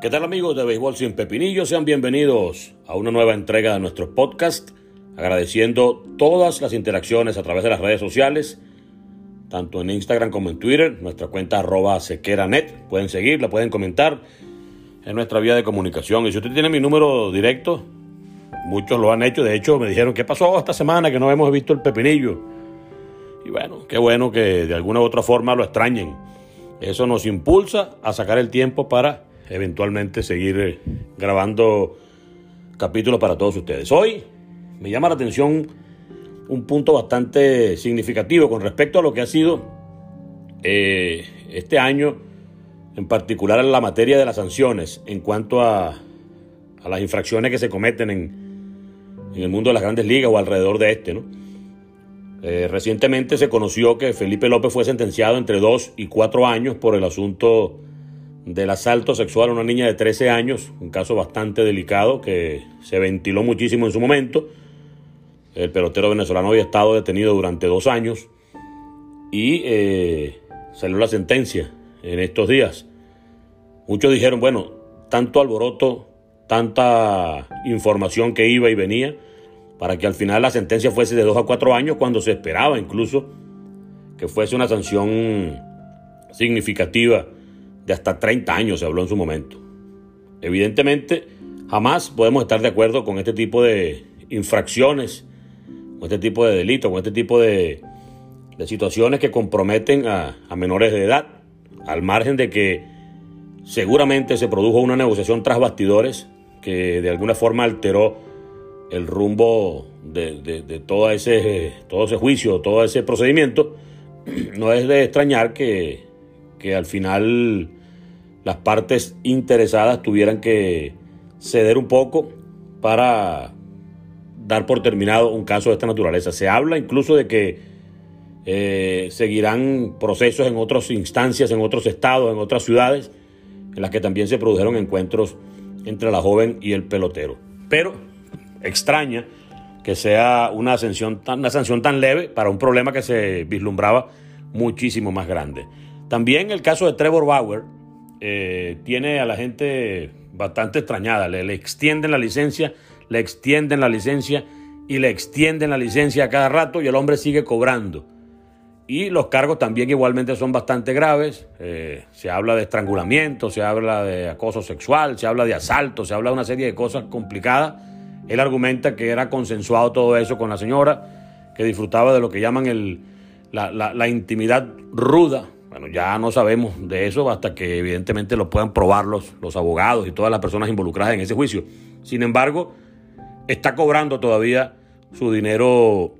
¿Qué tal amigos de Béisbol sin Pepinillos? Sean bienvenidos a una nueva entrega de nuestro podcast, agradeciendo todas las interacciones a través de las redes sociales, tanto en Instagram como en Twitter, nuestra cuenta arroba sequeranet, pueden seguirla, pueden comentar en nuestra vía de comunicación. Y si usted tiene mi número directo, muchos lo han hecho, de hecho me dijeron, ¿qué pasó esta semana que no hemos visto el pepinillo? Y bueno, qué bueno que de alguna u otra forma lo extrañen. Eso nos impulsa a sacar el tiempo para eventualmente seguir eh, grabando capítulos para todos ustedes. Hoy me llama la atención un punto bastante significativo con respecto a lo que ha sido eh, este año, en particular en la materia de las sanciones, en cuanto a, a las infracciones que se cometen en, en, el mundo de las grandes ligas o alrededor de este. ¿no? Eh, recientemente se conoció que Felipe López fue sentenciado entre dos y cuatro años por el asunto del asalto sexual a una niña de 13 años, un caso bastante delicado que se ventiló muchísimo en su momento. El pelotero venezolano había estado detenido durante dos años y eh, salió la sentencia en estos días. Muchos dijeron, bueno, tanto alboroto, tanta información que iba y venía, para que al final la sentencia fuese de dos a cuatro años, cuando se esperaba incluso que fuese una sanción significativa de hasta 30 años, se habló en su momento. Evidentemente, jamás podemos estar de acuerdo con este tipo de infracciones, con este tipo de delitos, con este tipo de, de situaciones que comprometen a, a, menores de edad, al margen de que seguramente se produjo una negociación tras bastidores que de alguna forma alteró el rumbo de, de, de todo, ese, todo ese juicio, todo ese procedimiento, no es de extrañar que que al final las partes interesadas tuvieran que ceder un poco para dar por terminado un caso de esta naturaleza. Se habla incluso de que eh, seguirán procesos en otras instancias, en otros estados, en otras ciudades, en las que también se produjeron encuentros entre la joven y el pelotero. Pero extraña que sea una, ascensión, una sanción tan leve para un problema que se vislumbraba muchísimo más grande. También el caso de Trevor Bauer eh, tiene a la gente bastante extrañada. Le, extienden la licencia, le extienden la licencia y le extienden la licencia a cada rato y el hombre sigue cobrando. Y los cargos también igualmente son bastante graves. Eh, se habla de estrangulamiento, se habla de acoso sexual, se habla de asalto, se habla de una serie de cosas complicadas. Él argumenta que era consensuado todo eso con la señora, que disfrutaba de lo que llaman el, la, la intimidad ruda bueno, ya no sabemos de eso hasta que evidentemente lo puedan probar los, los abogados y todas las personas involucradas en ese juicio. Sin embargo, está cobrando todavía su dinero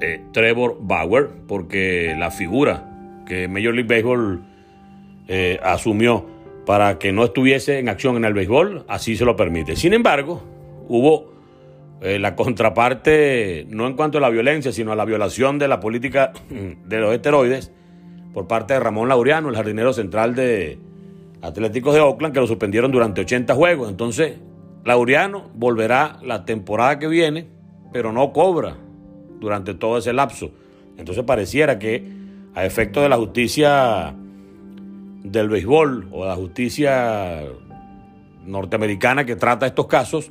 eh, Trevor Bauer porque la figura que Major League Baseball eh, asumió para que no estuviese en acción en el béisbol, así se lo permite. Sin embargo, hubo eh, la contraparte, no en cuanto a la violencia, sino a la violación de la política de los esteroides, por parte de Ramón Laureano, el jardinero central de Atléticos de Oakland, que lo suspendieron durante 80 juegos. Entonces, Laureano volverá la temporada que viene, pero no cobra durante todo ese lapso. Entonces pareciera que a efecto de la justicia del béisbol o la justicia norteamericana que trata estos casos,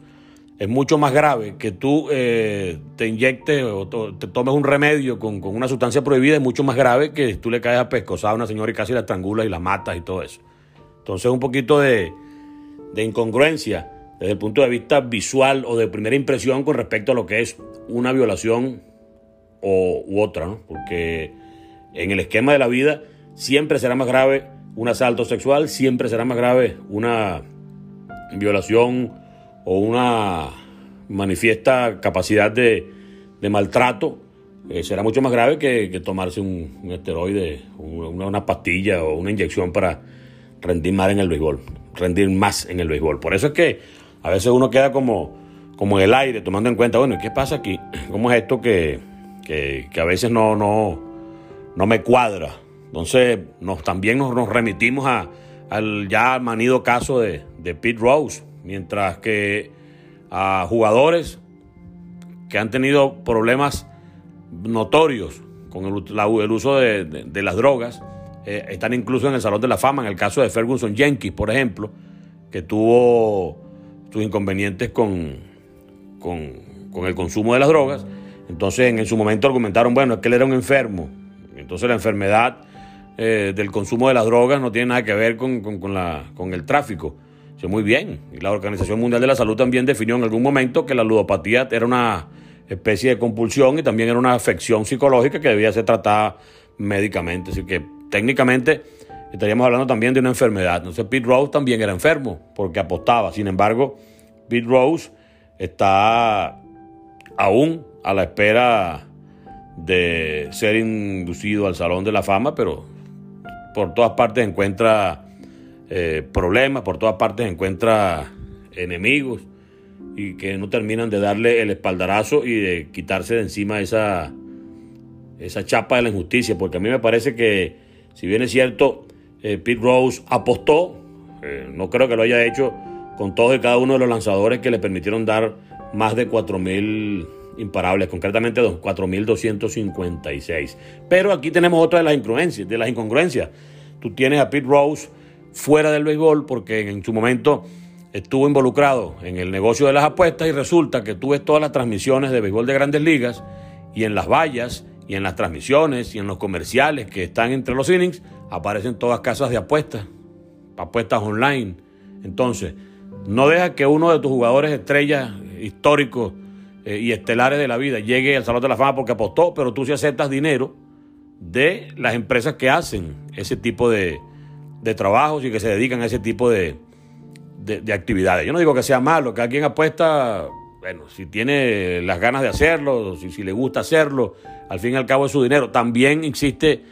es mucho más grave que tú eh, te inyectes o te tomes un remedio con, con, una sustancia prohibida, es mucho más grave que tú le caes a pescosar a una señora y casi la estrangulas y la matas y todo eso. Entonces un poquito de, de incongruencia desde el punto de vista visual o de primera impresión con respecto a lo que es una violación o, u otra, ¿no? porque en el esquema de la vida siempre será más grave un asalto sexual, siempre será más grave una violación o una manifiesta capacidad de, maltrato, eh, será mucho más grave que, tomarse un, esteroide, una, una, pastilla o una inyección para rendir más en el béisbol, rendir más en el béisbol. Por eso es que a veces uno queda como, como en el aire, tomando en cuenta, bueno, ¿qué pasa aquí? ¿Cómo es esto que, que, a veces no, no, no me cuadra? Entonces, nos, también nos, nos remitimos a, al ya manido caso de, de Pete Rose, mientras que a jugadores que han tenido problemas notorios con el, uso de, las drogas, eh, están incluso en el Salón de la Fama, en el caso de Ferguson Jenkins, por ejemplo, que tuvo sus inconvenientes con, con, el consumo de las drogas. Entonces en, su momento argumentaron, bueno, es que él era un enfermo. Entonces la enfermedad eh, del consumo de las drogas no tiene nada que ver con, con el tráfico. Muy bien. Y la Organización Mundial de la Salud también definió en algún momento que la ludopatía era una especie de compulsión y también era una afección psicológica que debía ser tratada médicamente. Así que técnicamente estaríamos hablando también de una enfermedad. Entonces Pete Rose también era enfermo porque apostaba. Sin embargo, Pete Rose está aún a la espera de ser inducido al Salón de la Fama, pero por todas partes encuentra eh, problemas, por todas partes encuentra enemigos y que no terminan de darle el espaldarazo y de quitarse de encima esa, esa chapa de la injusticia, porque a mí me parece que, si bien es cierto, eh, Pete Rose apostó, eh, no creo que lo haya hecho con todos y cada uno de los lanzadores que le permitieron dar más de 4.000 imparables, concretamente 4.256. Pero aquí tenemos otra de las incongruencias, de las incongruencias. Tú tienes a Pete Rose fuera del béisbol porque en su momento estuvo involucrado en el negocio de las apuestas y resulta que tú ves todas las transmisiones de béisbol de grandes ligas y en las vallas y en las transmisiones y en los comerciales que están entre los innings aparecen todas casas de apuestas, apuestas online. Entonces, no deja que uno de tus jugadores estrellas históricos eh, y estelares de la vida llegue al Salón de la Fama porque apostó, pero tú sí aceptas dinero de las empresas que hacen ese tipo de, de trabajos y que se dedican a ese tipo de, de, actividades. Yo no digo que sea malo, que alguien apuesta, bueno, si tiene las ganas de hacerlo, si, si le gusta hacerlo, al fin y al cabo es su dinero. También existe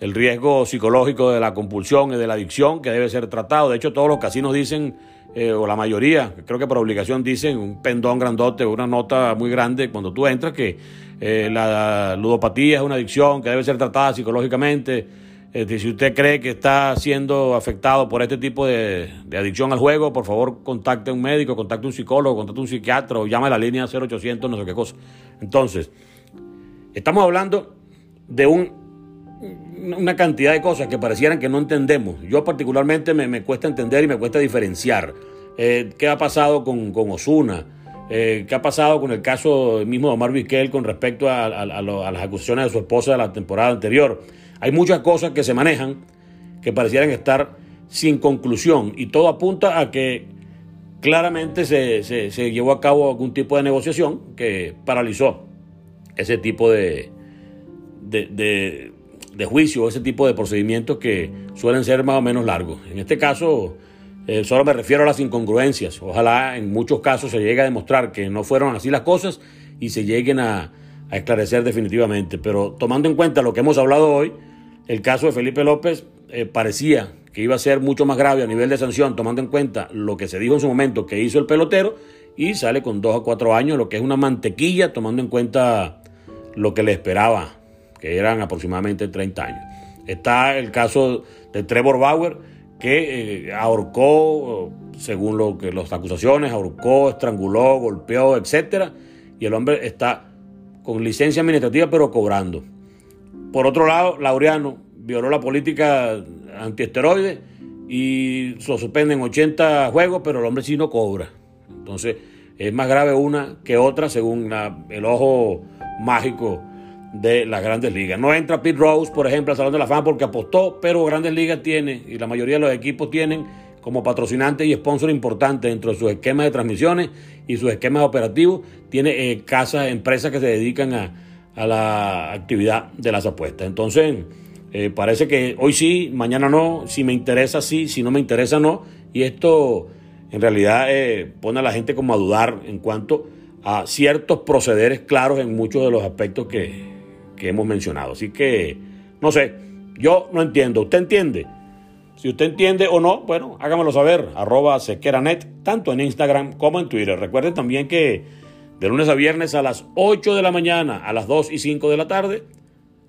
el riesgo psicológico de la compulsión y de la adicción que debe ser tratado. De hecho, todos los casinos dicen eh, o la mayoría, creo que por obligación dicen un pendón grandote, una nota muy grande cuando tú entras que eh, la ludopatía es una adicción que debe ser tratada psicológicamente. Si usted cree que está siendo afectado por este tipo de, adicción al juego, por favor contacte a un médico, contacte a un psicólogo, contacte a un psiquiatra o llame a la línea 0800, no sé qué cosa. Entonces, estamos hablando de un una cantidad de cosas que parecieran que no entendemos. Yo particularmente me, cuesta entender y me cuesta diferenciar. Eh, ¿Qué ha pasado con, con Osuna? Eh, ¿Qué ha pasado con el caso mismo de Omar Vizquel con respecto a, las acusaciones de su esposa de la temporada anterior? Hay muchas cosas que se manejan que parecieran estar sin conclusión y todo apunta a que claramente se, se llevó a cabo algún tipo de negociación que paralizó ese tipo de, de, de juicio, ese tipo de procedimientos que suelen ser más o menos largos. En este caso, eh, solo me refiero a las incongruencias. Ojalá en muchos casos se llegue a demostrar que no fueron así las cosas y se lleguen a, esclarecer definitivamente. Pero tomando en cuenta lo que hemos hablado hoy, el caso de Felipe López eh, parecía que iba a ser mucho más grave a nivel de sanción, tomando en cuenta lo que se dijo en su momento que hizo el pelotero, y sale con dos a cuatro años, lo que es una mantequilla, tomando en cuenta lo que le esperaba que eran aproximadamente 30 años. Está el caso de Trevor Bauer, que eh, ahorcó, según lo que las acusaciones, ahorcó, estranguló, golpeó, etc. Y el hombre está con licencia administrativa, pero cobrando. Por otro lado, Laureano violó la política antiesteroide y lo suspenden 80 juegos, pero el hombre sí no cobra. Entonces, es más grave una que otra, según el ojo mágico de las grandes ligas. No entra Pete Rose, por ejemplo, al Salón de la Fama porque apostó, pero Grandes Ligas tiene, y la mayoría de los equipos tienen como patrocinante y sponsor importante dentro de sus esquemas de transmisiones y sus esquemas operativos, tiene eh, casas, empresas que se dedican a, la actividad de las apuestas. Entonces, eh, parece que hoy sí, mañana no, si me interesa sí, si no me interesa no, y esto en realidad eh, pone a la gente como a dudar en cuanto a ciertos procederes claros en muchos de los aspectos que, que hemos mencionado. Así que, no sé, yo no entiendo. ¿Usted entiende? Si usted entiende o no, bueno, hágamelo saber, arroba sequeranet, tanto en Instagram como en Twitter. Recuerden también que de lunes a viernes a las 8 de la mañana, a las 2 y 5 de la tarde,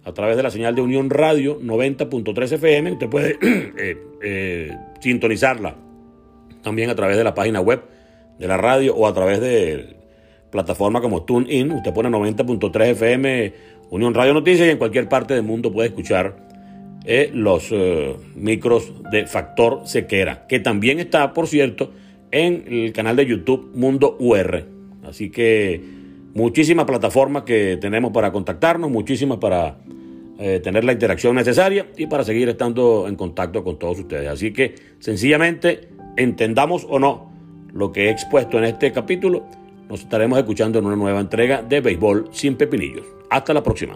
a través de la señal de Unión Radio 90.3 FM, usted puede eh, eh, sintonizarla también a través de la página web de la radio o a través de plataforma como TuneIn. Usted pone 90.3 FM Unión Radio Noticias y en cualquier parte del mundo puede escuchar eh, los micros de Factor Sequera, que también está, por cierto, en el canal de YouTube Mundo UR. Así que muchísimas plataformas que tenemos para contactarnos, muchísimas para eh, tener la interacción necesaria y para seguir estando en contacto con todos ustedes. Así que sencillamente, entendamos o no lo que he expuesto en este capítulo, nos estaremos escuchando en una nueva entrega de Béisbol sin Pepinillos. Hasta la próxima.